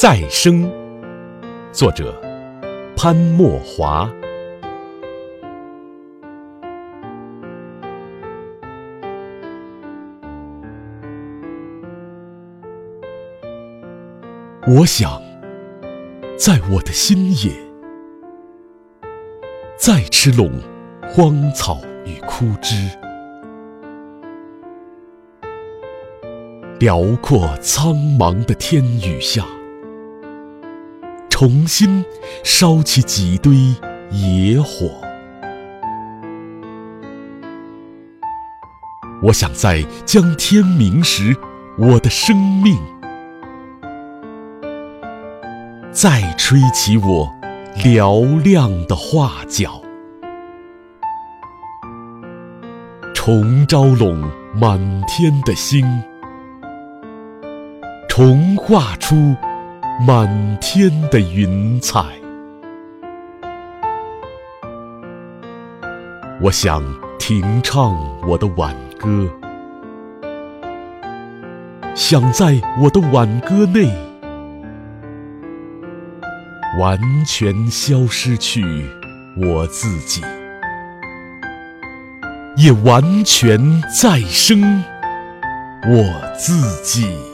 再生，作者潘墨华。我想，在我的心野，再吃拢荒草与枯枝，辽阔苍茫的天宇下，重新烧起几堆野火。我想在将天明时，我的生命。再吹起我嘹亮的画角，重招拢满天的星，重画出满天的云彩。我想停唱我的挽歌，想在我的挽歌内。完全消失去我自己，也完全再生我自己。